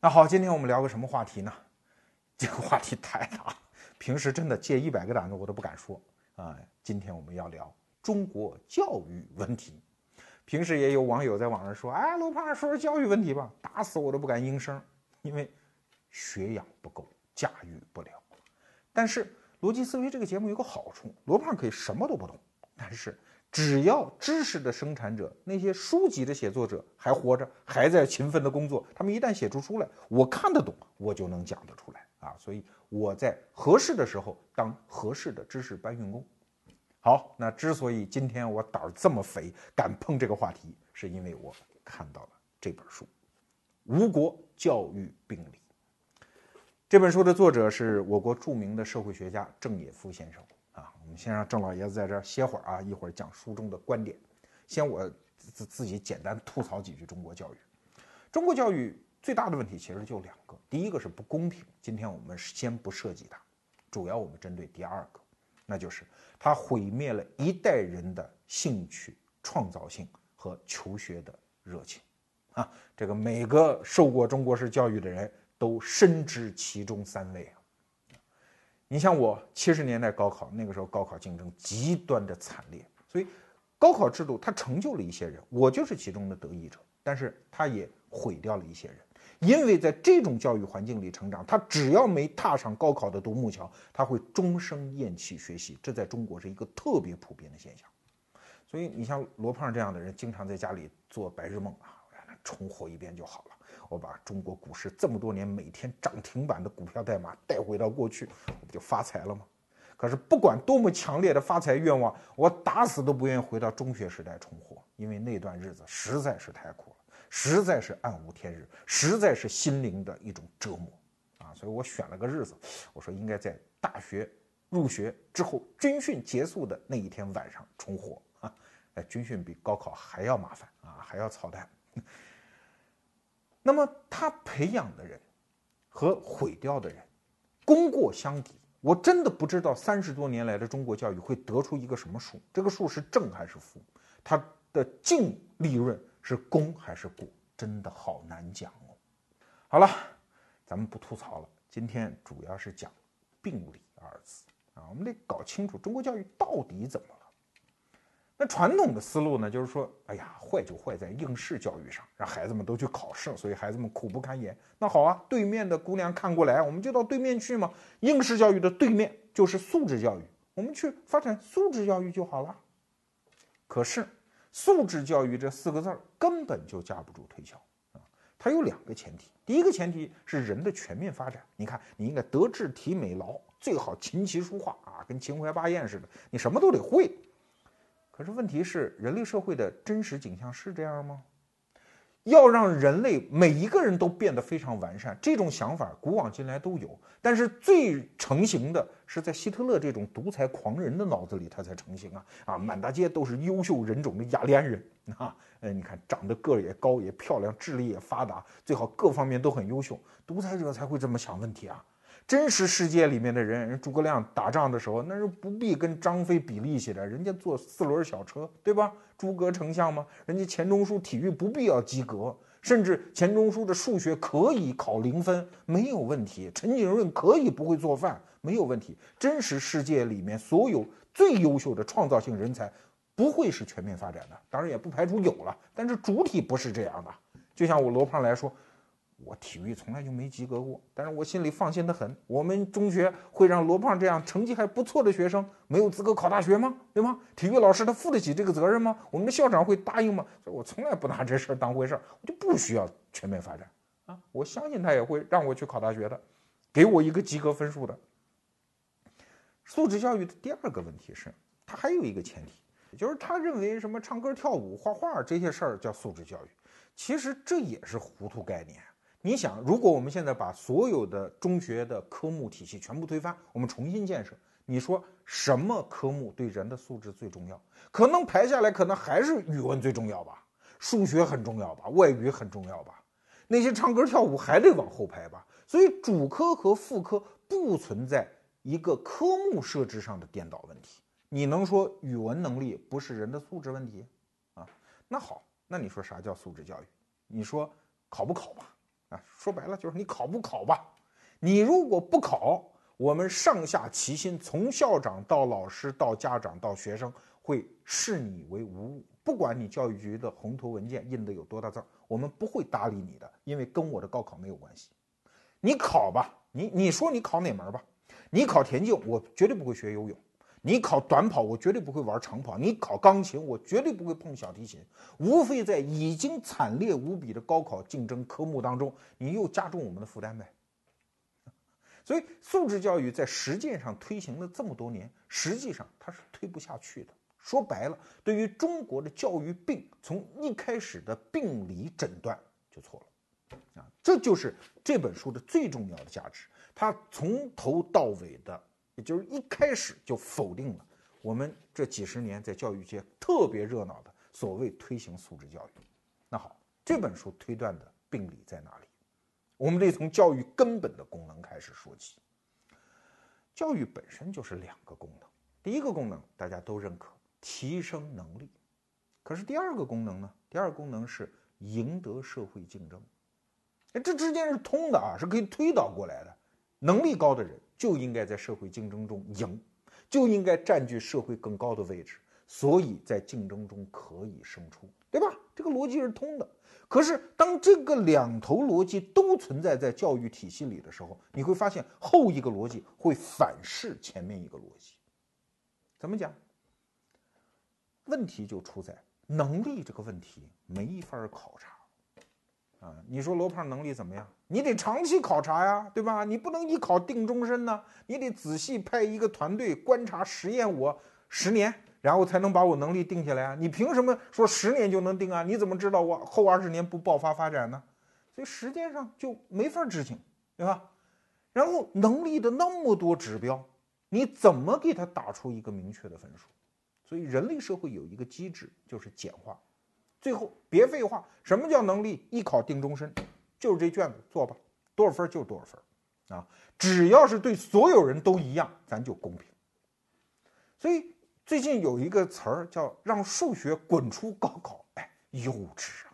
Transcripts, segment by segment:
那好，今天我们聊个什么话题呢？这个话题太大，平时真的借一百个胆子我都不敢说啊。今天我们要聊中国教育问题。平时也有网友在网上说：“哎，罗胖说说教育问题吧。”打死我都不敢应声，因为学养不够，驾驭不了。但是逻辑思维这个节目有个好处，罗胖可以什么都不懂，但是。只要知识的生产者，那些书籍的写作者还活着，还在勤奋的工作，他们一旦写出书来，我看得懂，我就能讲得出来啊！所以我在合适的时候当合适的知识搬运工。好，那之所以今天我胆儿这么肥，敢碰这个话题，是因为我看到了这本书《吴国教育病理》。这本书的作者是我国著名的社会学家郑也夫先生。我们先让郑老爷子在这儿歇会儿啊，一会儿讲书中的观点。先我自自己简单吐槽几句中国教育。中国教育最大的问题其实就两个，第一个是不公平，今天我们先不涉及它，主要我们针对第二个，那就是它毁灭了一代人的兴趣、创造性和求学的热情。啊，这个每个受过中国式教育的人都深知其中三位啊。你像我七十年代高考那个时候，高考竞争极端的惨烈，所以高考制度它成就了一些人，我就是其中的得益者。但是它也毁掉了一些人，因为在这种教育环境里成长，他只要没踏上高考的独木桥，他会终生厌弃学习。这在中国是一个特别普遍的现象。所以你像罗胖这样的人，经常在家里做白日梦啊，重活一遍就好了。我把中国股市这么多年每天涨停板的股票代码带回到过去，我不就发财了吗？可是不管多么强烈的发财愿望，我打死都不愿意回到中学时代重活，因为那段日子实在是太苦了，实在是暗无天日，实在是心灵的一种折磨啊！所以我选了个日子，我说应该在大学入学之后，军训结束的那一天晚上重活啊！哎，军训比高考还要麻烦啊，还要操蛋。那么他培养的人和毁掉的人，功过相抵。我真的不知道三十多年来的中国教育会得出一个什么数，这个数是正还是负？它的净利润是功还是过？真的好难讲哦。好了，咱们不吐槽了，今天主要是讲“病理”二字啊，我们得搞清楚中国教育到底怎么。那传统的思路呢，就是说，哎呀，坏就坏在应试教育上，让孩子们都去考试，所以孩子们苦不堪言。那好啊，对面的姑娘看过来，我们就到对面去嘛。应试教育的对面就是素质教育，我们去发展素质教育就好了。可是，素质教育这四个字儿根本就架不住推销啊！它有两个前提，第一个前提是人的全面发展。你看，你应该德智体美劳，最好琴棋书画啊，跟秦淮八艳似的，你什么都得会。可是问题是，人类社会的真实景象是这样吗？要让人类每一个人都变得非常完善，这种想法古往今来都有，但是最成型的是在希特勒这种独裁狂人的脑子里，他才成型啊！啊，满大街都是优秀人种的雅利安人 啊！呃，你看长得个儿也高也漂亮，智力也发达，最好各方面都很优秀，独裁者才会这么想问题啊！真实世界里面的人，人诸葛亮打仗的时候，那是不必跟张飞比力气的，人家坐四轮小车，对吧？诸葛丞相嘛，人家钱钟书体育不必要及格，甚至钱钟书的数学可以考零分，没有问题。陈景润可以不会做饭，没有问题。真实世界里面所有最优秀的创造性人才，不会是全面发展的，当然也不排除有了，但是主体不是这样的。就像我罗胖来说。我体育从来就没及格过，但是我心里放心的很。我们中学会让罗胖这样成绩还不错的学生没有资格考大学吗？对吗？体育老师他负得起这个责任吗？我们的校长会答应吗？所以我从来不拿这事儿当回事儿，我就不需要全面发展啊！我相信他也会让我去考大学的，给我一个及格分数的。素质教育的第二个问题是，他还有一个前提，就是他认为什么唱歌、跳舞、画画这些事儿叫素质教育，其实这也是糊涂概念。你想，如果我们现在把所有的中学的科目体系全部推翻，我们重新建设，你说什么科目对人的素质最重要？可能排下来，可能还是语文最重要吧，数学很重要吧，外语很重要吧，那些唱歌跳舞还得往后排吧。所以主科和副科不存在一个科目设置上的颠倒问题。你能说语文能力不是人的素质问题啊？那好，那你说啥叫素质教育？你说考不考吧？啊，说白了就是你考不考吧？你如果不考，我们上下齐心，从校长到老师到家长到学生，会视你为无物。不管你教育局的红头文件印的有多大字儿，我们不会搭理你的，因为跟我的高考没有关系。你考吧，你你说你考哪门吧？你考田径，我绝对不会学游泳；你考短跑，我绝对不会玩长跑；你考钢琴，我绝对不会碰小提琴。无非在已经惨烈无比的高考竞争科目当中，你又加重我们的负担呗。所以，素质教育在实践上推行了这么多年，实际上它是推不下去的。说白了，对于中国的教育病，从一开始的病理诊断就错了，啊，这就是这本书的最重要的价值。它从头到尾的，也就是一开始就否定了我们这几十年在教育界特别热闹的所谓推行素质教育。那好，这本书推断的病理在哪里？我们得从教育根本的功能开始说起。教育本身就是两个功能，第一个功能大家都认可，提升能力。可是第二个功能呢？第二个功能是赢得社会竞争。哎，这之间是通的啊，是可以推导过来的。能力高的人就应该在社会竞争中赢，就应该占据社会更高的位置，所以在竞争中可以胜出，对吧？这个逻辑是通的。可是，当这个两头逻辑都存在在教育体系里的时候，你会发现后一个逻辑会反噬前面一个逻辑。怎么讲？问题就出在能力这个问题没法考察啊！你说罗胖能力怎么样？你得长期考察呀，对吧？你不能一考定终身呢，你得仔细派一个团队观察实验我十年。然后才能把我能力定下来啊！你凭什么说十年就能定啊？你怎么知道我后二十年不爆发发展呢？所以时间上就没法执行，对吧？然后能力的那么多指标，你怎么给他打出一个明确的分数？所以人类社会有一个机制，就是简化。最后别废话，什么叫能力？一考定终身，就是这卷子做吧，多少分就多少分啊！只要是对所有人都一样，咱就公平。所以。最近有一个词儿叫“让数学滚出高考”，哎，幼稚啊！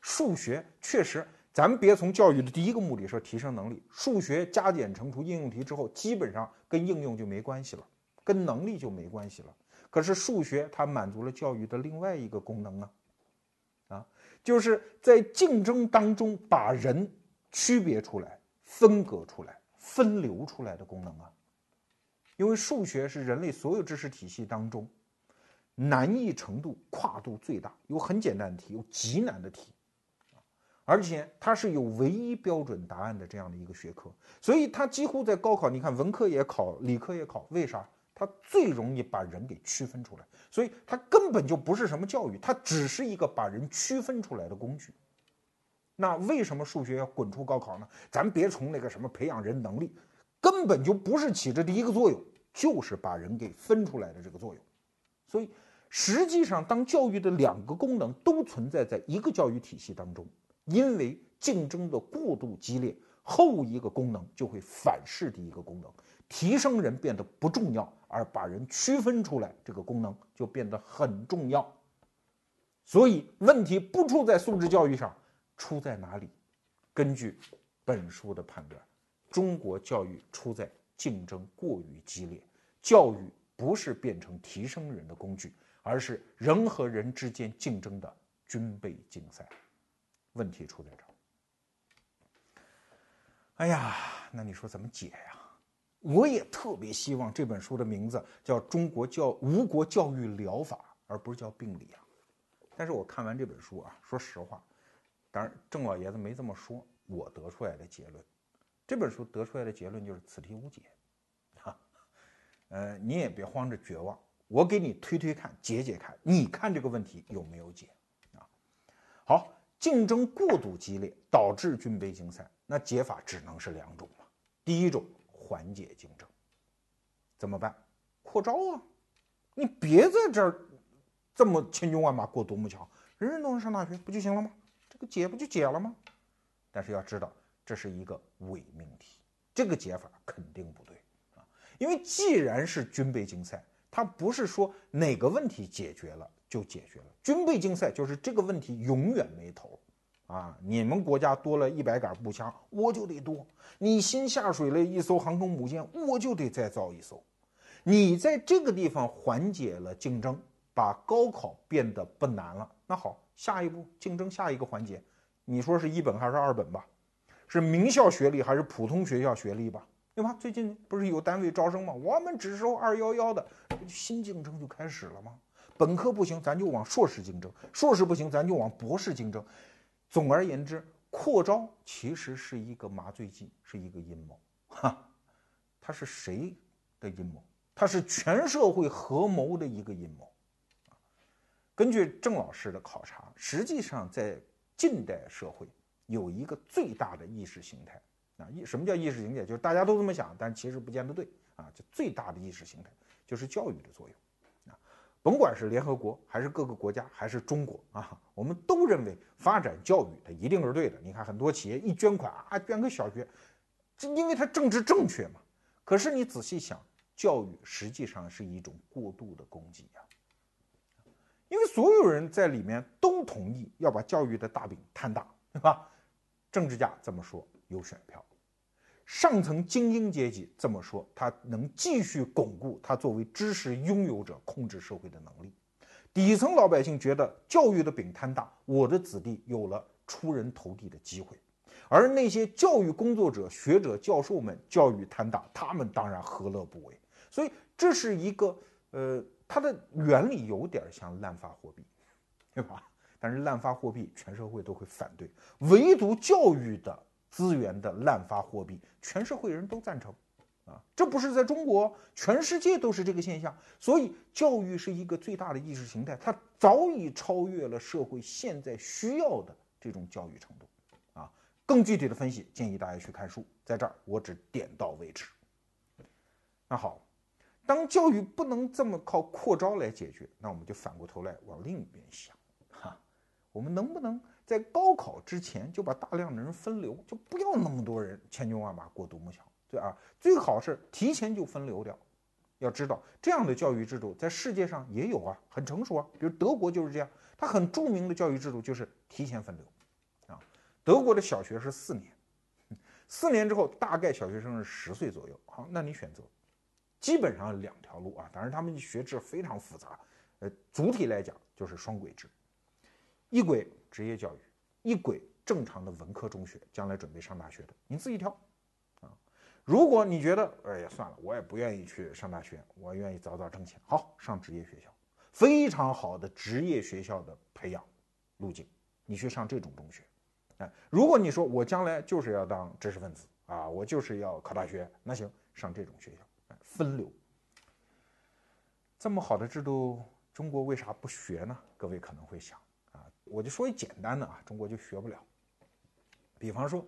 数学确实，咱别从教育的第一个目的说提升能力，数学加减乘除应用题之后，基本上跟应用就没关系了，跟能力就没关系了。可是数学它满足了教育的另外一个功能，啊，就是在竞争当中把人区别出来、分隔出来、分流出来的功能啊。因为数学是人类所有知识体系当中难易程度跨度最大，有很简单的题，有极难的题，而且它是有唯一标准答案的这样的一个学科，所以它几乎在高考，你看文科也考，理科也考，为啥？它最容易把人给区分出来，所以它根本就不是什么教育，它只是一个把人区分出来的工具。那为什么数学要滚出高考呢？咱别从那个什么培养人能力，根本就不是起着第一个作用。就是把人给分出来的这个作用，所以实际上，当教育的两个功能都存在在一个教育体系当中，因为竞争的过度激烈，后一个功能就会反噬第一个功能，提升人变得不重要，而把人区分出来这个功能就变得很重要。所以问题不出在素质教育上，出在哪里？根据本书的判断，中国教育出在。竞争过于激烈，教育不是变成提升人的工具，而是人和人之间竞争的军备竞赛。问题出在这儿。哎呀，那你说怎么解呀？我也特别希望这本书的名字叫《中国教吴国教育疗法》，而不是叫病理啊。但是我看完这本书啊，说实话，当然郑老爷子没这么说，我得出来的结论。这本书得出来的结论就是此题无解，哈，呃，你也别慌着绝望，我给你推推看，解解看，你看这个问题有没有解啊？好，竞争过度激烈导致军备竞赛，那解法只能是两种嘛。第一种缓解竞争，怎么办？扩招啊！你别在这儿这么千军万马过独木桥，人人都能上大学不就行了吗？这个解不就解了吗？但是要知道。这是一个伪命题，这个解法肯定不对啊！因为既然是军备竞赛，它不是说哪个问题解决了就解决了，军备竞赛就是这个问题永远没头啊，你们国家多了一百杆步枪，我就得多；你新下水了一艘航空母舰，我就得再造一艘。你在这个地方缓解了竞争，把高考变得不难了。那好，下一步竞争下一个环节，你说是一本还是二本吧？是名校学历还是普通学校学历吧？对吧？最近不是有单位招生吗？我们只收二幺幺的，新竞争就开始了吗？本科不行，咱就往硕士竞争；硕士不行，咱就往博士竞争。总而言之，扩招其实是一个麻醉剂，是一个阴谋。哈，它是谁的阴谋？它是全社会合谋的一个阴谋。根据郑老师的考察，实际上在近代社会。有一个最大的意识形态啊，意什么叫意识形态？就是大家都这么想，但其实不见得对啊。就最大的意识形态就是教育的作用，甭管是联合国还是各个国家还是中国啊，我们都认为发展教育它一定是对的。你看很多企业一捐款啊，捐个小学，这因为它政治正确嘛。可是你仔细想，教育实际上是一种过度的供给呀，因为所有人在里面都同意要把教育的大饼摊大，对吧？政治家这么说有选票，上层精英阶级这么说，他能继续巩固他作为知识拥有者控制社会的能力。底层老百姓觉得教育的饼摊大，我的子弟有了出人头地的机会，而那些教育工作者、学者、教授们教育摊大，他们当然何乐不为。所以这是一个呃，它的原理有点像滥发货币，对吧？但是滥发货币，全社会都会反对，唯独教育的资源的滥发货币，全社会人都赞成，啊，这不是在中国，全世界都是这个现象。所以，教育是一个最大的意识形态，它早已超越了社会现在需要的这种教育程度，啊，更具体的分析，建议大家去看书，在这儿我只点到为止。那好，当教育不能这么靠扩招来解决，那我们就反过头来往另一边想。哈我们能不能在高考之前就把大量的人分流，就不要那么多人千军万马过独木桥，对啊，最好是提前就分流掉。要知道，这样的教育制度在世界上也有啊，很成熟啊。比如德国就是这样，它很著名的教育制度就是提前分流，啊，德国的小学是四年，四年之后大概小学生是十岁左右。好，那你选择，基本上两条路啊，当然他们学制非常复杂，呃，主体来讲就是双轨制。一轨职业教育，一轨正常的文科中学，将来准备上大学的，你自己挑，啊，如果你觉得，哎呀，算了，我也不愿意去上大学，我愿意早早挣钱，好，上职业学校，非常好的职业学校的培养路径，你去上这种中学，哎，如果你说我将来就是要当知识分子啊，我就是要考大学，那行，上这种学校，哎，分流，这么好的制度，中国为啥不学呢？各位可能会想。我就说一简单的啊，中国就学不了。比方说，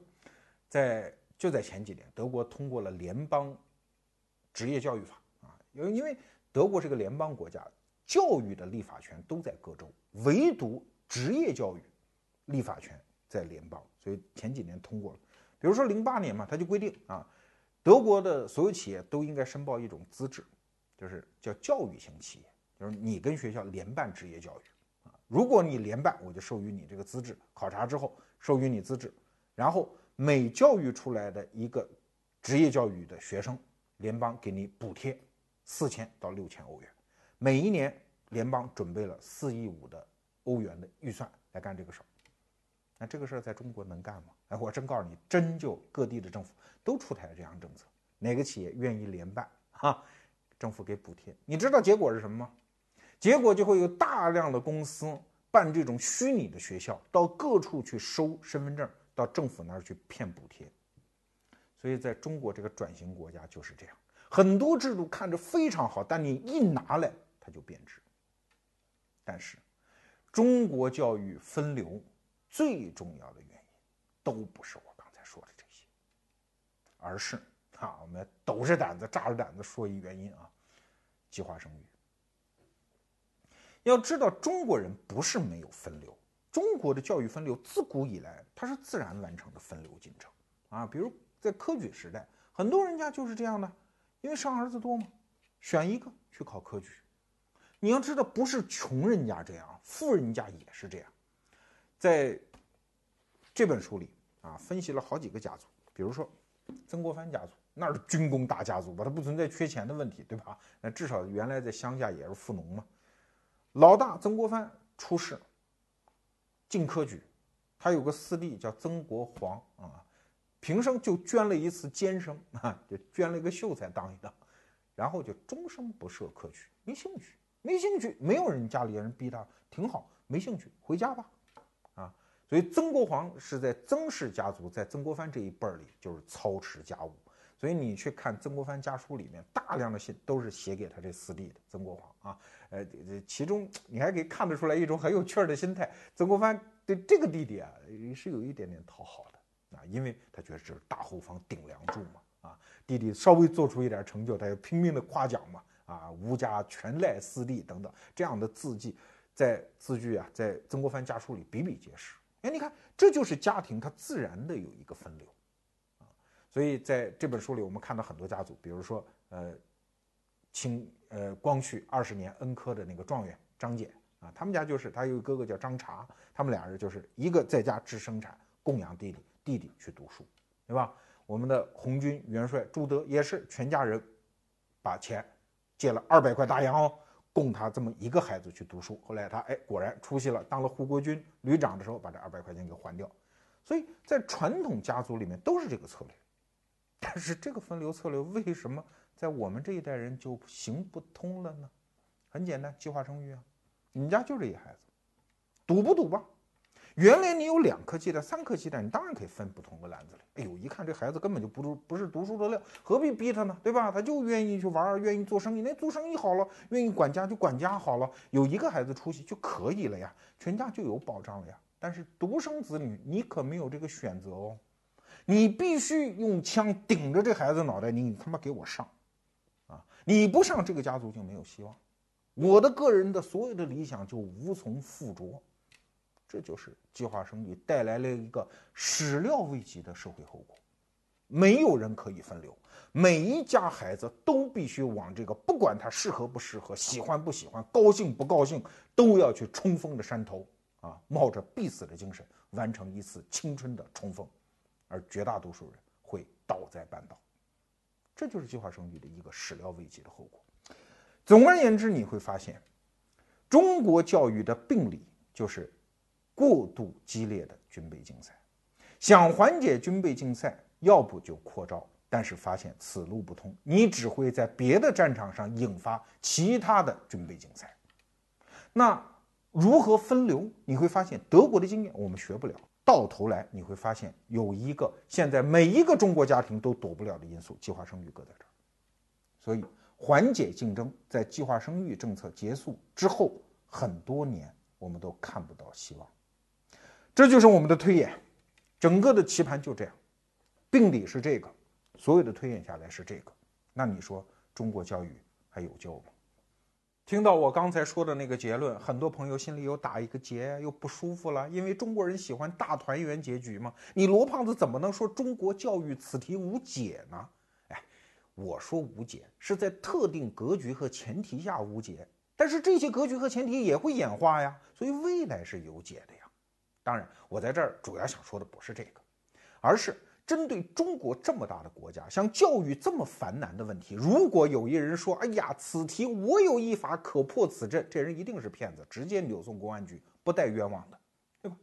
在就在前几年，德国通过了联邦职业教育法啊，因为因为德国是个联邦国家，教育的立法权都在各州，唯独职业教育立法权在联邦，所以前几年通过了。比如说零八年嘛，他就规定啊，德国的所有企业都应该申报一种资质，就是叫教育型企业，就是你跟学校联办职业教育。如果你联办，我就授予你这个资质。考察之后授予你资质，然后每教育出来的一个职业教育的学生，联邦给你补贴四千到六千欧元。每一年，联邦准备了四亿五的欧元的预算来干这个事儿。那这个事儿在中国能干吗？哎，我真告诉你，真就各地的政府都出台了这样政策，哪个企业愿意联办，哈，政府给补贴。你知道结果是什么吗？结果就会有大量的公司办这种虚拟的学校，到各处去收身份证，到政府那儿去骗补贴。所以在中国这个转型国家就是这样，很多制度看着非常好，但你一拿来它就变质。但是，中国教育分流最重要的原因，都不是我刚才说的这些，而是啊，我们抖着胆子、炸着胆子说一原因啊，计划生育。要知道，中国人不是没有分流，中国的教育分流自古以来它是自然完成的分流进程啊。比如在科举时代，很多人家就是这样的，因为生儿子多嘛，选一个去考科举。你要知道，不是穷人家这样，富人家也是这样。在这本书里啊，分析了好几个家族，比如说曾国藩家族，那是军工大家族吧，他不存在缺钱的问题，对吧？那至少原来在乡下也是富农嘛。老大曾国藩出事，进科举，他有个师弟叫曾国煌啊，平生就捐了一次监生啊，就捐了一个秀才当一当，然后就终生不设科举，没兴趣，没兴趣，没有人家里人逼他，挺好，没兴趣，回家吧，啊，所以曾国煌是在曾氏家族，在曾国藩这一辈儿里就是操持家务。所以你去看曾国藩家书里面，大量的信都是写给他这四弟的曾国煌啊，呃，这其中你还可以看得出来一种很有趣儿的心态。曾国藩对这个弟弟啊，也是有一点点讨好的啊，因为他觉得这是大后方顶梁柱嘛，啊，弟弟稍微做出一点成就，他就拼命的夸奖嘛，啊，吴家全赖四弟等等这样的字迹，在字句啊，在曾国藩家书里比比皆是。哎，你看，这就是家庭它自然的有一个分流。啊所以在这本书里，我们看到很多家族，比如说，呃，清呃光绪二十年恩科的那个状元张謇啊，他们家就是他有个哥哥叫张察，他们俩人就是一个在家治生产供养弟弟，弟弟去读书，对吧？我们的红军元帅朱德也是全家人把钱借了二百块大洋哦，供他这么一个孩子去读书。后来他哎果然出息了，当了护国军旅长的时候，把这二百块钱给还掉。所以在传统家族里面都是这个策略。但是这个分流策略为什么在我们这一代人就行不通了呢？很简单，计划生育啊！你们家就这一孩子，赌不赌吧？原来你有两颗鸡蛋、三颗鸡蛋，你当然可以分不同的篮子里。哎呦，一看这孩子根本就不读，不是读书的料，何必逼他呢？对吧？他就愿意去玩，愿意做生意，那做生意好了；愿意管家就管家好了。有一个孩子出息就可以了呀，全家就有保障了呀。但是独生子女，你可没有这个选择哦。你必须用枪顶着这孩子脑袋，你他妈给我上，你不上，这个家族就没有希望，我的个人的所有的理想就无从附着，这就是计划生育带来了一个始料未及的社会后果，没有人可以分流，每一家孩子都必须往这个不管他适合不适合、喜欢不喜欢、高兴不高兴，都要去冲锋的山头啊，冒着必死的精神完成一次青春的冲锋。而绝大多数人会倒在半道，这就是计划生育的一个始料未及的后果。总而言之，你会发现，中国教育的病理就是过度激烈的军备竞赛。想缓解军备竞赛，要不就扩招，但是发现此路不通，你只会在别的战场上引发其他的军备竞赛。那如何分流？你会发现德国的经验我们学不了。到头来你会发现有一个现在每一个中国家庭都躲不了的因素，计划生育搁在这儿。所以缓解竞争，在计划生育政策结束之后很多年，我们都看不到希望。这就是我们的推演，整个的棋盘就这样，病理是这个，所有的推演下来是这个。那你说中国教育还有救吗？听到我刚才说的那个结论，很多朋友心里又打一个结，又不舒服了。因为中国人喜欢大团圆结局嘛。你罗胖子怎么能说中国教育此题无解呢？哎，我说无解是在特定格局和前提下无解，但是这些格局和前提也会演化呀，所以未来是有解的呀。当然，我在这儿主要想说的不是这个，而是。针对中国这么大的国家，像教育这么繁难的问题，如果有一人说：“哎呀，此题我有一法可破此阵”，这人一定是骗子，直接扭送公安局，不带冤枉的，对吧？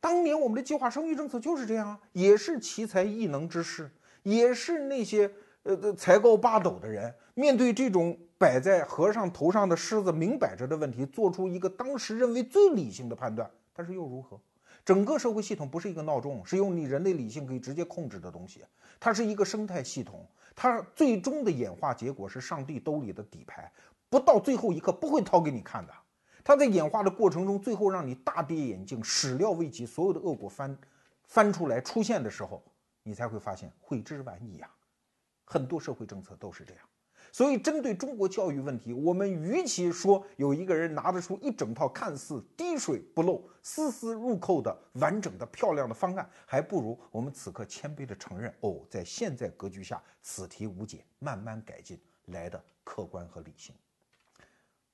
当年我们的计划生育政策就是这样啊，也是奇才异能之士，也是那些呃才高八斗的人，面对这种摆在和尚头上的狮子明摆着的问题，做出一个当时认为最理性的判断，但是又如何？整个社会系统不是一个闹钟，是用你人类理性可以直接控制的东西。它是一个生态系统，它最终的演化结果是上帝兜里的底牌，不到最后一刻不会掏给你看的。它在演化的过程中，最后让你大跌眼镜，始料未及，所有的恶果翻翻出来出现的时候，你才会发现悔之晚矣啊！很多社会政策都是这样。所以，针对中国教育问题，我们与其说有一个人拿得出一整套看似滴水不漏、丝丝入扣的完整的、漂亮的方案，还不如我们此刻谦卑地承认：哦，在现在格局下，此题无解，慢慢改进来的客观和理性。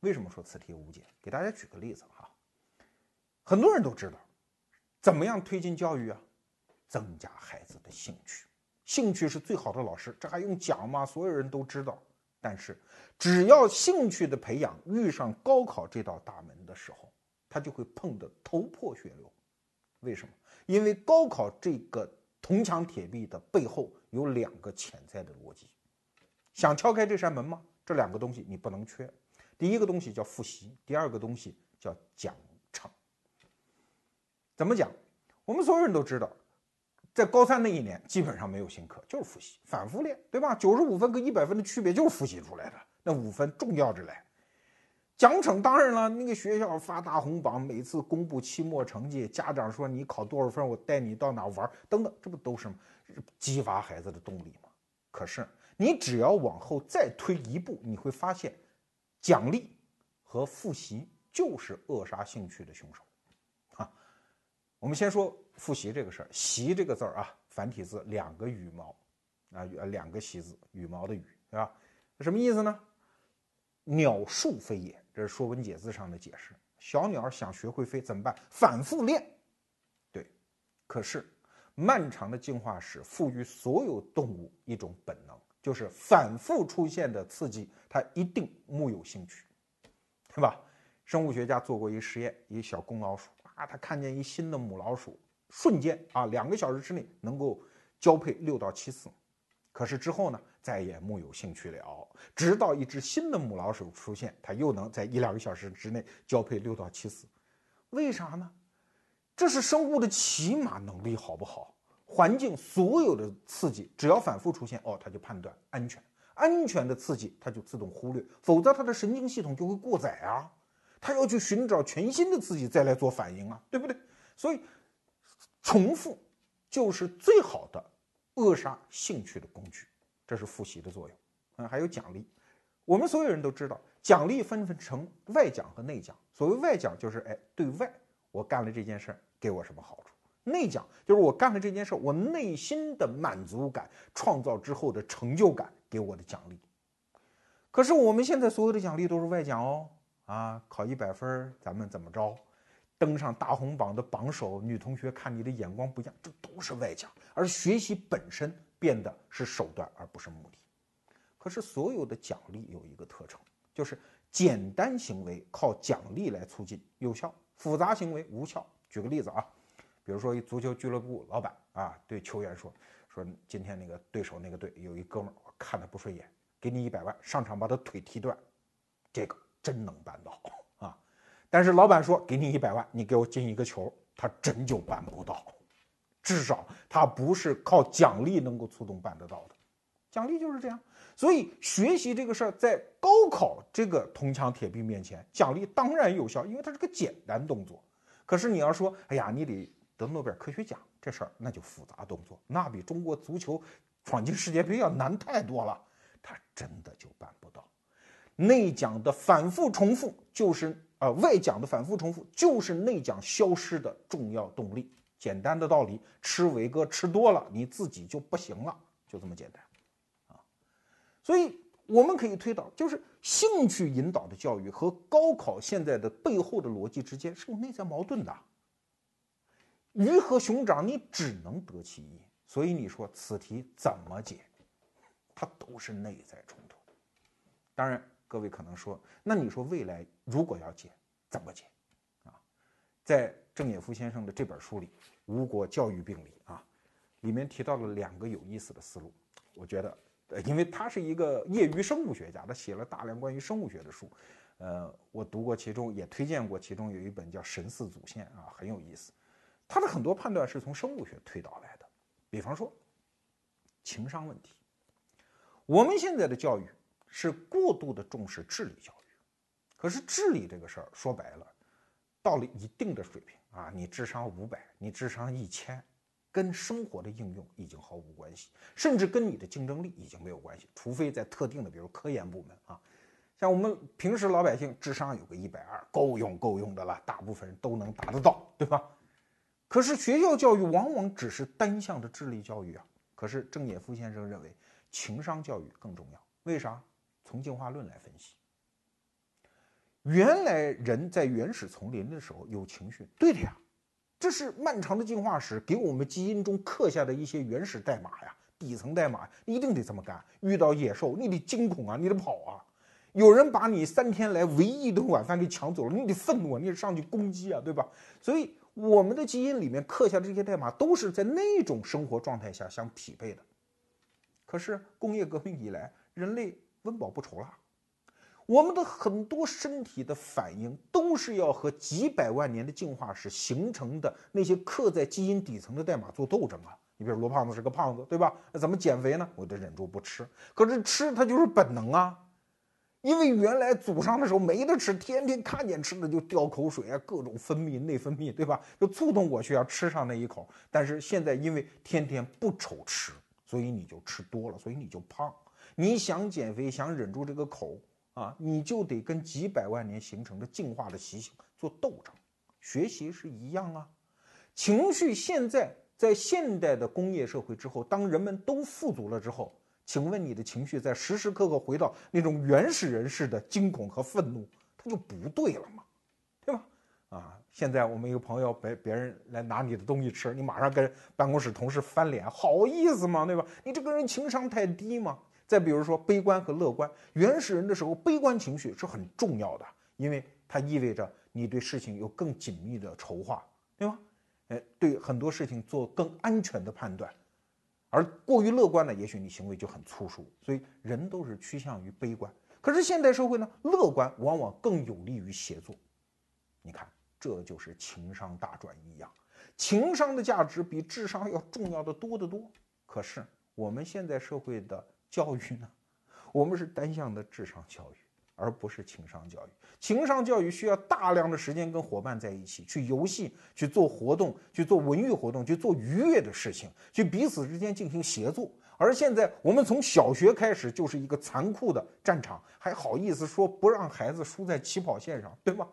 为什么说此题无解？给大家举个例子哈，很多人都知道，怎么样推进教育啊？增加孩子的兴趣。兴趣是最好的老师，这还用讲吗？所有人都知道。但是，只要兴趣的培养遇上高考这道大门的时候，他就会碰得头破血流。为什么？因为高考这个铜墙铁壁的背后有两个潜在的逻辑。想敲开这扇门吗？这两个东西你不能缺。第一个东西叫复习，第二个东西叫奖惩。怎么讲？我们所有人都知道。在高三那一年，基本上没有新课，就是复习，反复练，对吧？九十五分跟一百分的区别就是复习出来的，那五分重要着嘞。奖惩当然了，那个学校发大红榜，每次公布期末成绩，家长说你考多少分，我带你到哪玩，等等，这不都是激发孩子的动力吗？可是你只要往后再推一步，你会发现，奖励和复习就是扼杀兴趣的凶手。啊，我们先说。复习这个事儿，习这个字儿啊，繁体字两个羽毛，啊，两个习字，羽毛的羽，对吧？什么意思呢？鸟数飞也，这是《说文解字》上的解释。小鸟想学会飞怎么办？反复练。对，可是漫长的进化史赋予所有动物一种本能，就是反复出现的刺激，它一定木有兴趣，对吧？生物学家做过一个实验，一小公老鼠啊，他看见一新的母老鼠。瞬间啊，两个小时之内能够交配六到七次，可是之后呢，再也木有兴趣了。直到一只新的母老鼠出现，它又能在一两个小时之内交配六到七次，为啥呢？这是生物的起码能力，好不好？环境所有的刺激，只要反复出现，哦，它就判断安全，安全的刺激它就自动忽略，否则它的神经系统就会过载啊，它要去寻找全新的刺激再来做反应啊，对不对？所以。重复就是最好的扼杀兴趣的工具，这是复习的作用。嗯，还有奖励，我们所有人都知道，奖励分分成外奖和内奖。所谓外奖，就是哎，对外我干了这件事儿给我什么好处；内奖就是我干了这件事儿，我内心的满足感、创造之后的成就感给我的奖励。可是我们现在所有的奖励都是外奖哦，啊，考一百分咱们怎么着？登上大红榜的榜首，女同学看你的眼光不一样，这都是外奖，而学习本身变得是手段而不是目的。可是所有的奖励有一个特征，就是简单行为靠奖励来促进有效，复杂行为无效。举个例子啊，比如说一足球俱乐部老板啊对球员说说今天那个对手那个队有一哥们儿我看他不顺眼，给你一百万上场把他腿踢断，这个真能办到。但是老板说给你一百万，你给我进一个球，他真就办不到，至少他不是靠奖励能够触动办得到的，奖励就是这样。所以学习这个事儿在高考这个铜墙铁壁面前，奖励当然有效，因为它是个简单动作。可是你要说，哎呀，你得得诺贝尔科学奖这事儿，那就复杂动作，那比中国足球闯进世界杯要难太多了，他真的就办不到。内讲的反复重复就是。啊，外讲的反复重复就是内讲消失的重要动力。简单的道理，吃伟哥吃多了，你自己就不行了，就这么简单，啊。所以我们可以推导，就是兴趣引导的教育和高考现在的背后的逻辑之间是有内在矛盾的。鱼和熊掌，你只能得其一。所以你说此题怎么解？它都是内在冲突。当然。各位可能说，那你说未来如果要解，怎么解？啊，在郑也夫先生的这本书里，《吴国教育病理》啊，里面提到了两个有意思的思路。我觉得，呃因为他是一个业余生物学家，他写了大量关于生物学的书。呃，我读过其中，也推荐过其中有一本叫《神似祖先》啊，很有意思。他的很多判断是从生物学推导来的。比方说，情商问题，我们现在的教育。是过度的重视智力教育，可是智力这个事儿说白了，到了一定的水平啊，你智商五百，你智商一千，跟生活的应用已经毫无关系，甚至跟你的竞争力已经没有关系，除非在特定的，比如科研部门啊，像我们平时老百姓智商有个一百二，够用够用的了，大部分人都能达得到，对吧？可是学校教育往往只是单向的智力教育啊，可是郑也夫先生认为情商教育更重要，为啥？从进化论来分析，原来人在原始丛林的时候有情绪，对的呀，这是漫长的进化史给我们基因中刻下的一些原始代码呀，底层代码，你一定得这么干。遇到野兽，你得惊恐啊，你得跑啊。有人把你三天来唯一一顿晚饭给抢走了，你得愤怒啊，你得上去攻击啊，对吧？所以我们的基因里面刻下的这些代码，都是在那种生活状态下相匹配的。可是工业革命以来，人类温饱不愁了。我们的很多身体的反应都是要和几百万年的进化史形成的那些刻在基因底层的代码做斗争啊！你比如罗胖子是个胖子，对吧？那怎么减肥呢？我得忍住不吃。可是吃它就是本能啊，因为原来祖上的时候没得吃，天天看见吃的就掉口水啊，各种分泌内分泌，对吧？就触动我去要吃上那一口。但是现在因为天天不愁吃，所以你就吃多了，所以你就胖。你想减肥，想忍住这个口。啊，你就得跟几百万年形成的进化的习性做斗争，学习是一样啊。情绪现在在现代的工业社会之后，当人们都富足了之后，请问你的情绪在时时刻刻回到那种原始人式的惊恐和愤怒，它就不对了嘛，对吧？啊，现在我们一个朋友别别人来拿你的东西吃，你马上跟办公室同事翻脸，好意思吗？对吧？你这个人情商太低吗？再比如说，悲观和乐观，原始人的时候，悲观情绪是很重要的，因为它意味着你对事情有更紧密的筹划，对吗？哎，对很多事情做更安全的判断，而过于乐观呢，也许你行为就很粗疏。所以人都是趋向于悲观。可是现代社会呢，乐观往往更有利于协作。你看，这就是情商大转移呀，情商的价值比智商要重要的多得多。可是我们现在社会的。教育呢？我们是单向的智商教育，而不是情商教育。情商教育需要大量的时间跟伙伴在一起，去游戏，去做活动，去做文娱活动，去做愉悦的事情，去彼此之间进行协作。而现在，我们从小学开始就是一个残酷的战场，还好意思说不让孩子输在起跑线上，对吗？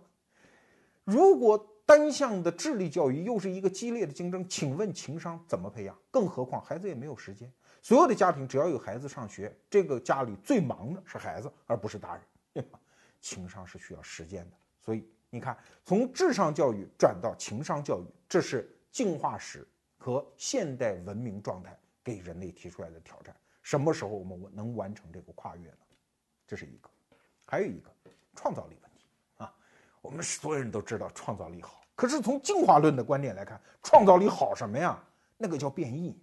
如果单向的智力教育又是一个激烈的竞争，请问情商怎么培养？更何况孩子也没有时间。所有的家庭只要有孩子上学，这个家里最忙的是孩子，而不是大人，对吧？情商是需要时间的，所以你看，从智商教育转到情商教育，这是进化史和现代文明状态给人类提出来的挑战。什么时候我们能完成这个跨越呢？这是一个，还有一个创造力问题啊。我们所有人都知道创造力好，可是从进化论的观点来看，创造力好什么呀？那个叫变异。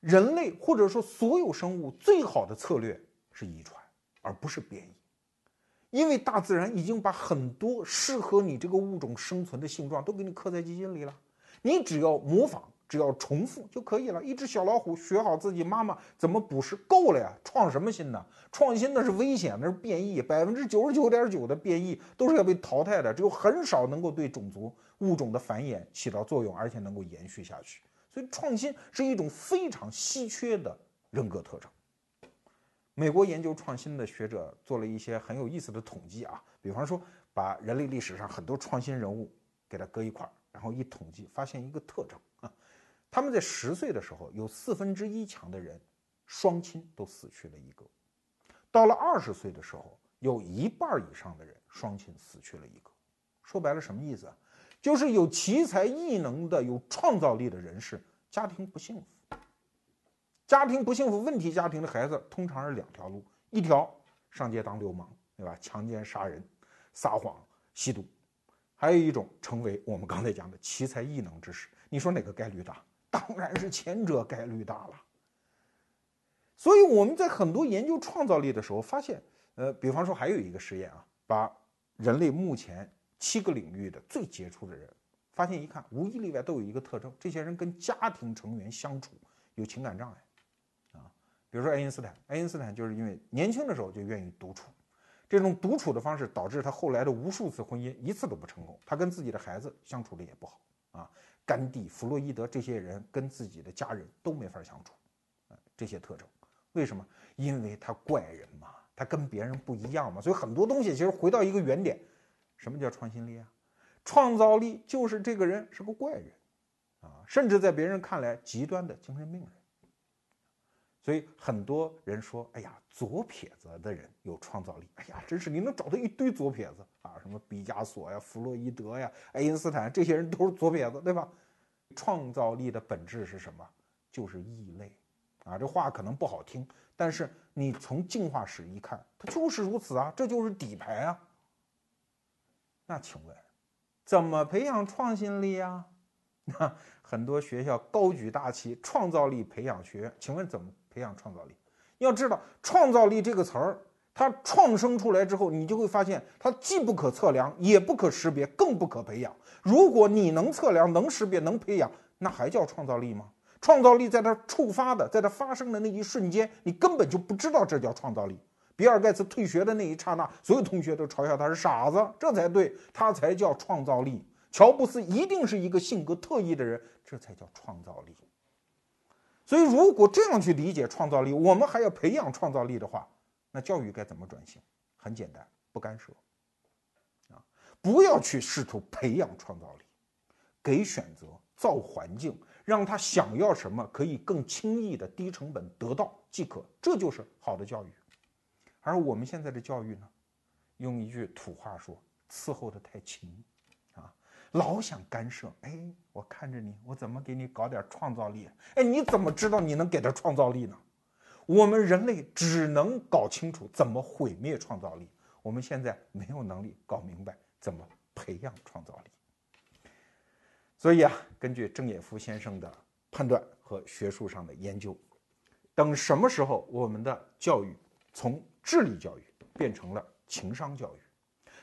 人类或者说所有生物最好的策略是遗传，而不是变异，因为大自然已经把很多适合你这个物种生存的性状都给你刻在基因里了，你只要模仿，只要重复就可以了。一只小老虎学好自己妈妈怎么捕食够了呀，创什么新呢？创新那是危险，那是变异，百分之九十九点九的变异都是要被淘汰的，只有很少能够对种族物种的繁衍起到作用，而且能够延续下去。所以，创新是一种非常稀缺的人格特征。美国研究创新的学者做了一些很有意思的统计啊，比方说，把人类历史上很多创新人物给它搁一块儿，然后一统计，发现一个特征啊，他们在十岁的时候，有四分之一强的人双亲都死去了一个；到了二十岁的时候，有一半以上的人双亲死去了一个。说白了，什么意思啊？就是有奇才异能的、有创造力的人士，家庭不幸福。家庭不幸福，问题家庭的孩子通常是两条路：一条上街当流氓，对吧？强奸、杀人、撒谎、吸毒；还有一种成为我们刚才讲的奇才异能之士。你说哪个概率大？当然是前者概率大了。所以我们在很多研究创造力的时候发现，呃，比方说还有一个实验啊，把人类目前。七个领域的最杰出的人，发现一看，无一例外都有一个特征：这些人跟家庭成员相处有情感障碍，啊，比如说爱因斯坦，爱因斯坦就是因为年轻的时候就愿意独处，这种独处的方式导致他后来的无数次婚姻一次都不成功，他跟自己的孩子相处的也不好，啊，甘地、弗洛伊德这些人跟自己的家人都没法相处，啊，这些特征，为什么？因为他怪人嘛，他跟别人不一样嘛，所以很多东西其实回到一个原点。什么叫创新力啊？创造力就是这个人是个怪人，啊，甚至在别人看来极端的精神病人。所以很多人说，哎呀，左撇子的人有创造力。哎呀，真是你能找到一堆左撇子啊，什么毕加索呀、弗洛伊德呀、爱因斯坦这些人都是左撇子，对吧？创造力的本质是什么？就是异类啊。这话可能不好听，但是你从进化史一看，它就是如此啊，这就是底牌啊。那请问，怎么培养创新力呀？那很多学校高举大旗，创造力培养学院，请问怎么？培养创造力，要知道“创造力”这个词儿，它创生出来之后，你就会发现它既不可测量，也不可识别，更不可培养。如果你能测量、能识别、能培养，那还叫创造力吗？创造力在它触发的，在它发生的那一瞬间，你根本就不知道这叫创造力。比尔盖茨退学的那一刹那，所有同学都嘲笑他是傻子，这才对，他才叫创造力。乔布斯一定是一个性格特异的人，这才叫创造力。所以，如果这样去理解创造力，我们还要培养创造力的话，那教育该怎么转型？很简单，不干涉，啊，不要去试图培养创造力，给选择，造环境，让他想要什么可以更轻易的、低成本得到即可，这就是好的教育。而我们现在的教育呢，用一句土话说，伺候的太勤。啊老想干涉，哎，我看着你，我怎么给你搞点创造力？哎，你怎么知道你能给他创造力呢？我们人类只能搞清楚怎么毁灭创造力，我们现在没有能力搞明白怎么培养创造力。所以啊，根据郑也夫先生的判断和学术上的研究，等什么时候我们的教育从智力教育变成了情商教育？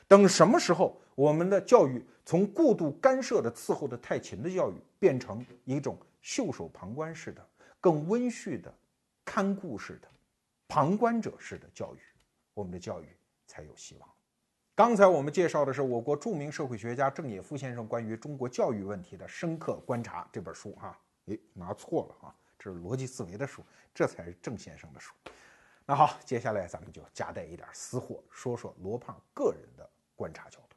等什么时候我们的教育从过度干涉的、伺候的太勤的教育，变成一种袖手旁观式的、更温煦的、看顾式的、旁观者式的教育，我们的教育才有希望。刚才我们介绍的是我国著名社会学家郑也夫先生关于中国教育问题的深刻观察这本书哈，诶，拿错了啊，这是逻辑思维的书，这才是郑先生的书。那好，接下来咱们就夹带一点私货，说说罗胖个人的。观察角度，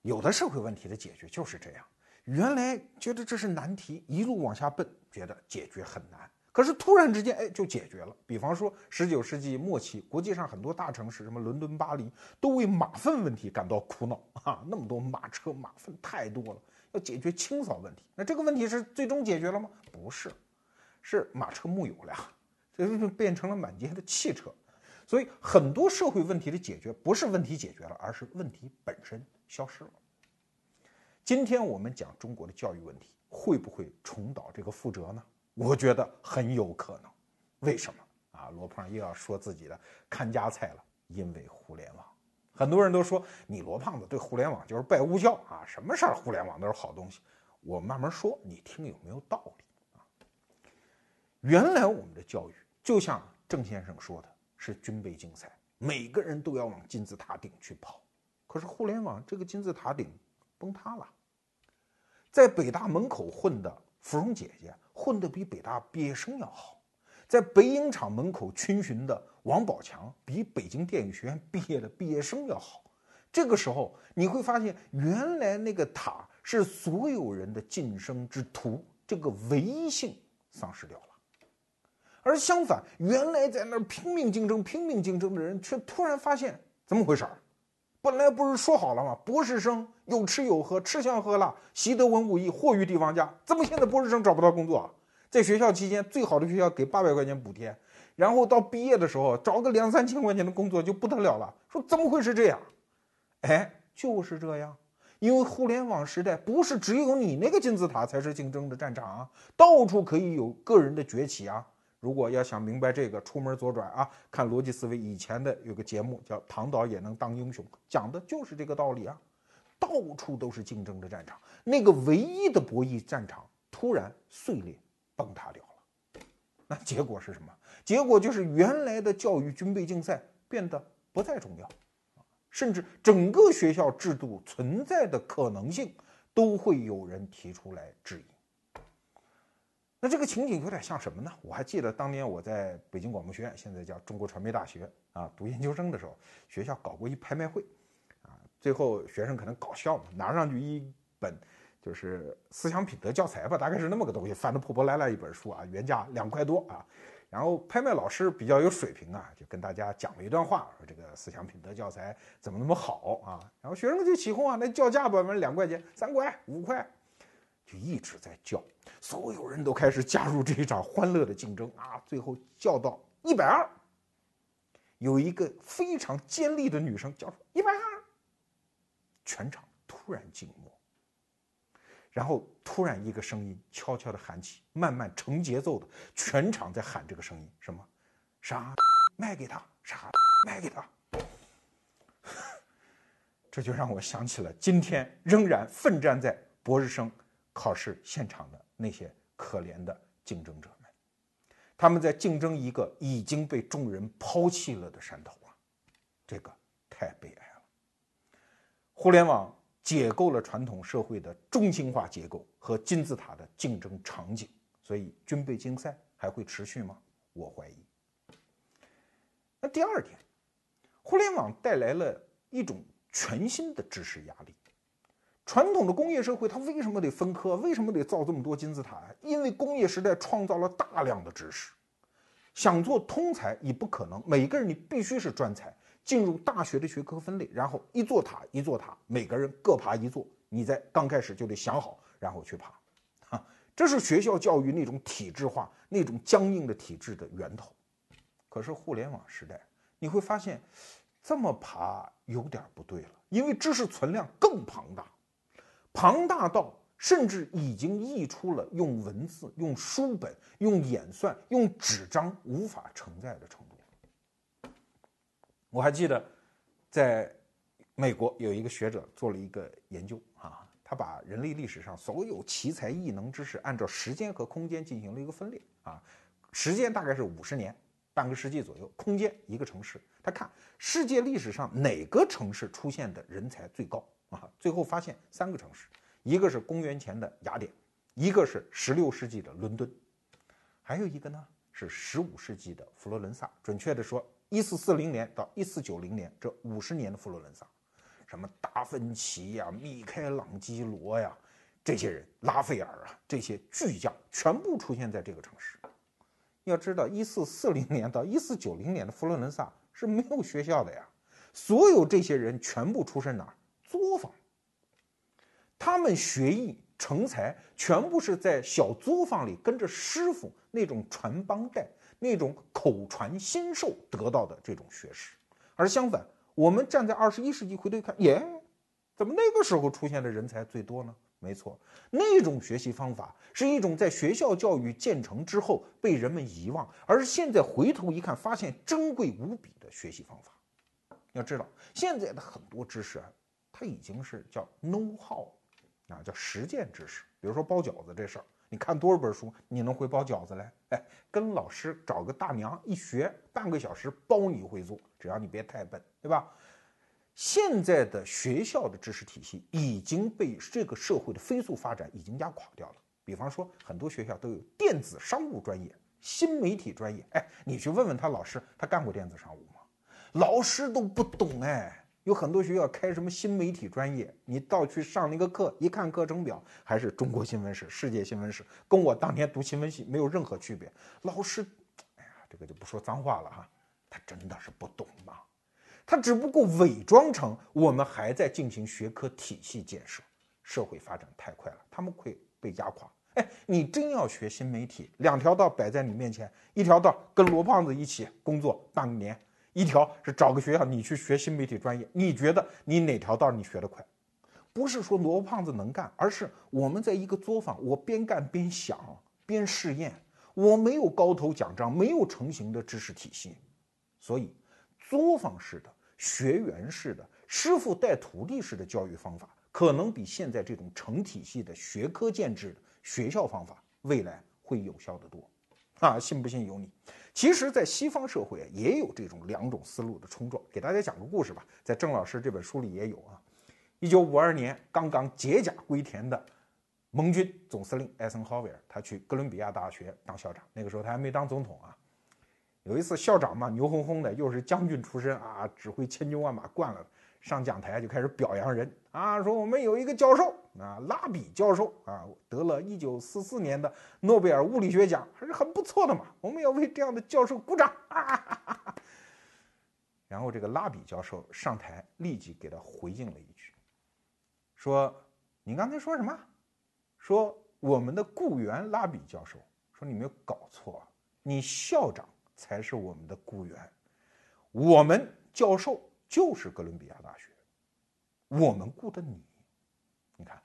有的社会问题的解决就是这样。原来觉得这是难题，一路往下奔，觉得解决很难。可是突然之间，哎，就解决了。比方说，十九世纪末期，国际上很多大城市，什么伦敦、巴黎，都为马粪问题感到苦恼啊！那么多马车，马粪太多了，要解决清扫问题。那这个问题是最终解决了吗？不是，是马车木有了，就变成了满街的汽车。所以很多社会问题的解决不是问题解决了，而是问题本身消失了。今天我们讲中国的教育问题，会不会重蹈这个覆辙呢？我觉得很有可能。为什么啊？罗胖又要说自己的看家菜了，因为互联网。很多人都说你罗胖子对互联网就是拜物教啊，什么事儿互联网都是好东西。我慢慢说，你听有没有道理啊？原来我们的教育就像郑先生说的。是军备竞赛，每个人都要往金字塔顶去跑。可是互联网这个金字塔顶崩塌了，在北大门口混的芙蓉姐姐混得比北大毕业生要好，在北影厂门口群巡的王宝强比北京电影学院毕业的毕业生要好。这个时候你会发现，原来那个塔是所有人的晋升之途，这个唯一性丧失掉了。而相反，原来在那儿拼命竞争、拼命竞争的人，却突然发现怎么回事儿？本来不是说好了吗？博士生有吃有喝，吃香喝辣，习得文武艺，货于地方家。怎么现在博士生找不到工作啊？在学校期间，最好的学校给八百块钱补贴，然后到毕业的时候找个两三千块钱的工作就不得了了。说怎么会是这样？哎，就是这样，因为互联网时代不是只有你那个金字塔才是竞争的战场啊，到处可以有个人的崛起啊。如果要想明白这个，出门左转啊，看逻辑思维以前的有个节目叫《唐导也能当英雄》，讲的就是这个道理啊。到处都是竞争的战场，那个唯一的博弈战场突然碎裂崩塌掉了。那结果是什么？结果就是原来的教育军备竞赛变得不再重要，甚至整个学校制度存在的可能性都会有人提出来质疑。那这个情景有点像什么呢？我还记得当年我在北京广播学院，现在叫中国传媒大学啊，读研究生的时候，学校搞过一拍卖会，啊，最后学生可能搞笑嘛，拿上去一本就是思想品德教材吧，大概是那么个东西，翻得破破烂烂一本书啊，原价两块多啊，然后拍卖老师比较有水平啊，就跟大家讲了一段话，说这个思想品德教材怎么那么好啊？然后学生就起哄啊，那叫价吧，反正两块钱、三块、五块，就一直在叫，所有人都开始加入这一场欢乐的竞争啊！最后叫到一百二，有一个非常尖利的女生叫出一百二，全场突然静默。然后突然一个声音悄悄地喊起，慢慢成节奏的，全场在喊这个声音，什么？啥？卖给他？啥？卖给他？这就让我想起了今天仍然奋战在博士生考试现场的那些可怜的竞争者们，他们在竞争一个已经被众人抛弃了的山头啊！这个太悲哀了。互联网。解构了传统社会的中心化结构和金字塔的竞争场景，所以军备竞赛还会持续吗？我怀疑。那第二点，互联网带来了一种全新的知识压力。传统的工业社会它为什么得分科？为什么得造这么多金字塔呀？因为工业时代创造了大量的知识，想做通才已不可能，每个人你必须是专才。进入大学的学科分类，然后一座塔一座塔，每个人各爬一座。你在刚开始就得想好，然后去爬，哈，这是学校教育那种体制化、那种僵硬的体制的源头。可是互联网时代，你会发现，这么爬有点不对了，因为知识存量更庞大，庞大到甚至已经溢出了用文字、用书本、用演算、用纸张无法承载的程度。我还记得，在美国有一个学者做了一个研究啊，他把人类历史上所有奇才异能知识按照时间和空间进行了一个分裂啊，时间大概是五十年，半个世纪左右，空间一个城市，他看世界历史上哪个城市出现的人才最高啊？最后发现三个城市，一个是公元前的雅典，一个是十六世纪的伦敦，还有一个呢是十五世纪的佛罗伦萨，准确的说。一四四零年到一四九零年这五十年的佛罗伦萨，什么达芬奇呀、米开朗基罗呀，这些人，拉斐尔啊，这些巨匠全部出现在这个城市。要知道，一四四零年到一四九零年的佛罗伦萨是没有学校的呀，所有这些人全部出身哪儿？作坊。他们学艺成才，全部是在小作坊里跟着师傅那种传帮带。那种口传心授得到的这种学识，而相反，我们站在二十一世纪回头看，耶，怎么那个时候出现的人才最多呢？没错，那种学习方法是一种在学校教育建成之后被人们遗忘，而现在回头一看，发现珍贵无比的学习方法。要知道，现在的很多知识啊，它已经是叫 know how，啊，叫实践知识。比如说包饺子这事儿。你看多少本书，你能会包饺子来？哎，跟老师找个大娘一学，半个小时包你会做，只要你别太笨，对吧？现在的学校的知识体系已经被这个社会的飞速发展已经压垮掉了。比方说，很多学校都有电子商务专业、新媒体专业，哎，你去问问他老师，他干过电子商务吗？老师都不懂，哎。有很多学校开什么新媒体专业，你到去上那个课，一看课程表还是中国新闻史、世界新闻史，跟我当年读新闻系没有任何区别。老师，哎呀，这个就不说脏话了哈，他真的是不懂嘛，他只不过伪装成我们还在进行学科体系建设。社会发展太快了，他们会被压垮。哎，你真要学新媒体，两条道摆在你面前，一条道跟罗胖子一起工作半年。一条是找个学校，你去学新媒体专业。你觉得你哪条道你学得快？不是说罗胖子能干，而是我们在一个作坊，我边干边想，边试验。我没有高头奖章，没有成型的知识体系，所以作坊式的、学员式的、师傅带徒弟式的教育方法，可能比现在这种成体系的学科建制的学校方法，未来会有效的多。啊，信不信由你。其实，在西方社会啊也有这种两种思路的冲撞。给大家讲个故事吧，在郑老师这本书里也有啊。一九五二年，刚刚解甲归田的盟军总司令艾森豪威尔，他去哥伦比亚大学当校长。那个时候他还没当总统啊。有一次，校长嘛，牛哄哄的，又是将军出身啊，指挥千军万马惯了，上讲台就开始表扬人啊，说我们有一个教授啊，拉比教授啊，得了一九四四年的诺贝尔物理学奖，还是很不错的嘛。我们要为这样的教授鼓掌啊！然后这个拉比教授上台，立即给他回应了一句，说：“你刚才说什么？说我们的雇员拉比教授说你没有搞错，你校长才是我们的雇员，我们教授。”就是哥伦比亚大学，我们雇的你，你看，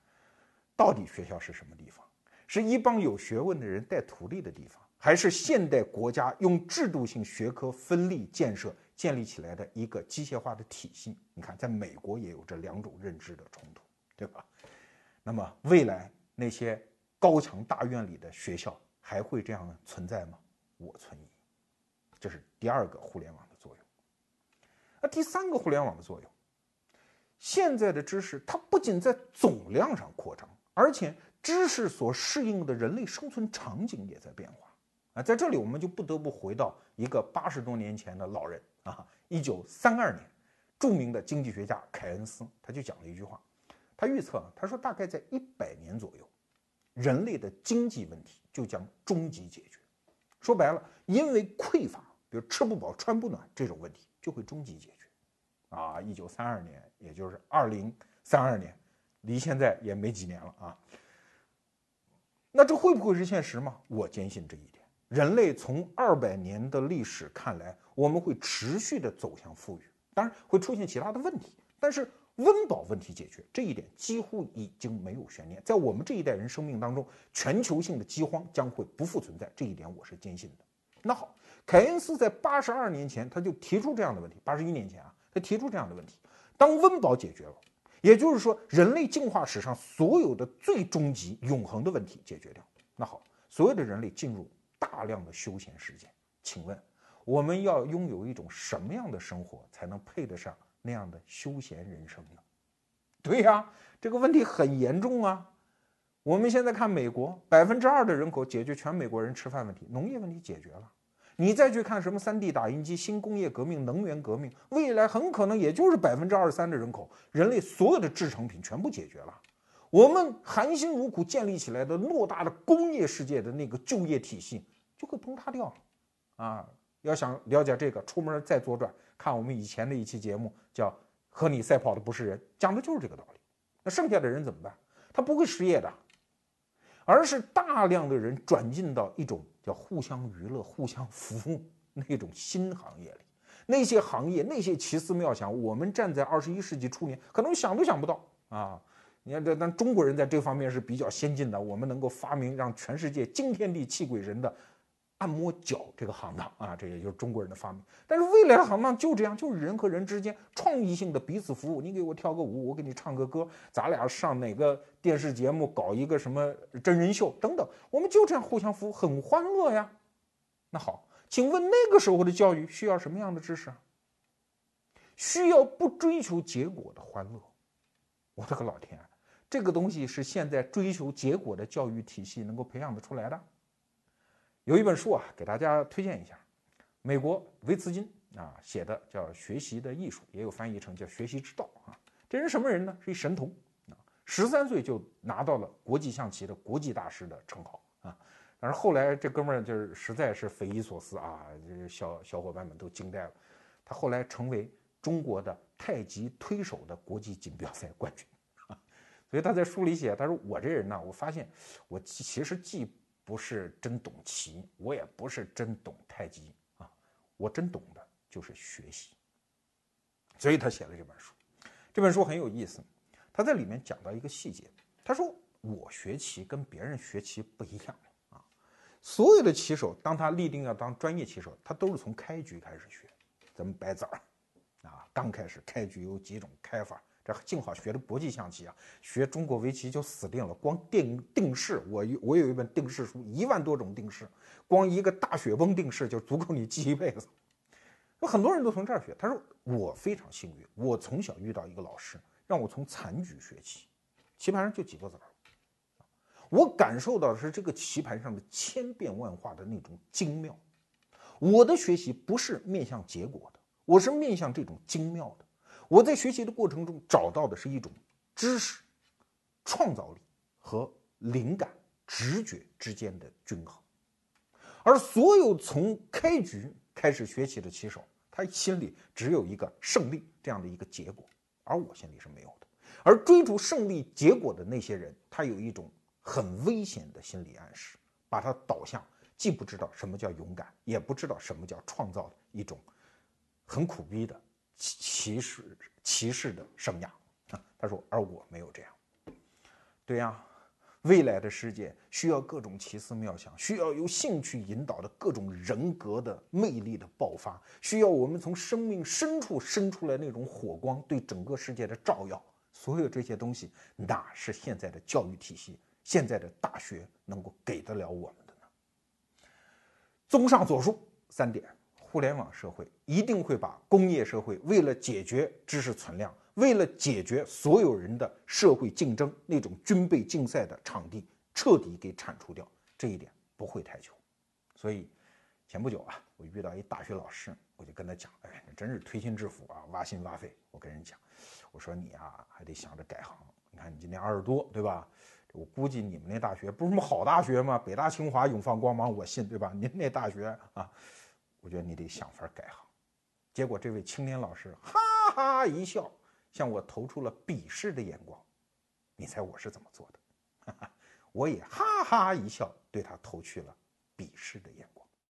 到底学校是什么地方？是一帮有学问的人带徒弟的地方，还是现代国家用制度性学科分立建设建立起来的一个机械化的体系？你看，在美国也有这两种认知的冲突，对吧？那么未来那些高墙大院里的学校还会这样存在吗？我存疑。这是第二个互联网。那第三个互联网的作用，现在的知识它不仅在总量上扩张，而且知识所适应的人类生存场景也在变化啊！在这里，我们就不得不回到一个八十多年前的老人啊，一九三二年，著名的经济学家凯恩斯他就讲了一句话，他预测啊他说大概在一百年左右，人类的经济问题就将终极解决。说白了，因为匮乏，比如吃不饱穿不暖这种问题。就会终极解决，啊，一九三二年，也就是二零三二年，离现在也没几年了啊。那这会不会是现实吗？我坚信这一点。人类从二百年的历史看来，我们会持续的走向富裕，当然会出现其他的问题，但是温饱问题解决这一点几乎已经没有悬念。在我们这一代人生命当中，全球性的饥荒将会不复存在，这一点我是坚信的。那好。凯恩斯在八十二年前，他就提出这样的问题。八十一年前啊，他提出这样的问题：当温饱解决了，也就是说，人类进化史上所有的最终极、永恒的问题解决掉，那好，所有的人类进入大量的休闲时间。请问，我们要拥有一种什么样的生活，才能配得上那样的休闲人生呢？对呀，这个问题很严重啊。我们现在看美国，百分之二的人口解决全美国人吃饭问题，农业问题解决了。你再去看什么三 D 打印机、新工业革命、能源革命，未来很可能也就是百分之二十三的人口，人类所有的制成品全部解决了。我们含辛茹苦建立起来的偌大的工业世界的那个就业体系就会崩塌掉。啊，要想了解这个，出门再左转看我们以前的一期节目，叫《和你赛跑的不是人》，讲的就是这个道理。那剩下的人怎么办？他不会失业的，而是大量的人转进到一种。互相娱乐、互相服务那种新行业里，那些行业、那些奇思妙想，我们站在二十一世纪初年，可能想都想不到啊！你看，这但中国人在这方面是比较先进的，我们能够发明让全世界惊天地泣鬼神的按摩脚这个行当啊，这也就是中国人的发明。但是未来的行当就这样，就是人和人之间创意性的彼此服务。你给我跳个舞，我给你唱个歌，咱俩上哪个电视节目搞一个什么真人秀等等，我们就这样互相服务，很欢乐呀。那好，请问那个时候的教育需要什么样的知识啊？需要不追求结果的欢乐。我的个老天，这个东西是现在追求结果的教育体系能够培养得出来的？有一本书啊，给大家推荐一下，美国维茨金啊写的叫《学习的艺术》，也有翻译成叫《学习之道》啊。这人什么人呢？是一神童啊，十三岁就拿到了国际象棋的国际大师的称号啊。但是后来这哥们儿就是实在是匪夷所思啊，这小小伙伴们都惊呆了。他后来成为中国的太极推手的国际锦标赛冠军啊。所以他在书里写，他说我这人呢，我发现我其实既不是真懂棋，我也不是真懂太极啊，我真懂的就是学习。所以他写了这本书。这本书很有意思，他在里面讲到一个细节，他说我学棋跟别人学棋不一样啊。所有的棋手，当他立定要当专业棋手，他都是从开局开始学，咱们摆子儿啊，刚开始开局有几种开法。这幸好学的国际象棋啊，学中国围棋就死定了。光定定式，我我有一本定式书，一万多种定式，光一个大雪崩定式就足够你记一辈子。有很多人都从这儿学。他说我非常幸运，我从小遇到一个老师，让我从残局学棋，棋盘上就几个子儿，我感受到的是这个棋盘上的千变万化的那种精妙。我的学习不是面向结果的，我是面向这种精妙的。我在学习的过程中找到的是一种知识、创造力和灵感、直觉之间的均衡。而所有从开局开始学习的棋手，他心里只有一个胜利这样的一个结果，而我心里是没有的。而追逐胜利结果的那些人，他有一种很危险的心理暗示，把他导向既不知道什么叫勇敢，也不知道什么叫创造的一种很苦逼的骑士骑士的生涯啊。他说，而我没有这样。对呀。未来的世界需要各种奇思妙想，需要由兴趣引导的各种人格的魅力的爆发，需要我们从生命深处生出来那种火光，对整个世界的照耀。所有这些东西，哪是现在的教育体系、现在的大学能够给得了我们的呢？综上所述三点，互联网社会一定会把工业社会为了解决知识存量。为了解决所有人的社会竞争那种军备竞赛的场地，彻底给铲除掉，这一点不会太久。所以，前不久啊，我遇到一大学老师，我就跟他讲：“哎，真是推心置腹啊，挖心挖肺。”我跟人讲，我说你啊，还得想着改行。你看你今年二十多，对吧？我估计你们那大学不是什么好大学吗？北大清华永放光芒，我信，对吧？您那大学啊，我觉得你得想法改行。结果这位青年老师哈哈一笑。向我投出了鄙视的眼光，你猜我是怎么做的？我也哈哈一笑，对他投去了鄙视的眼光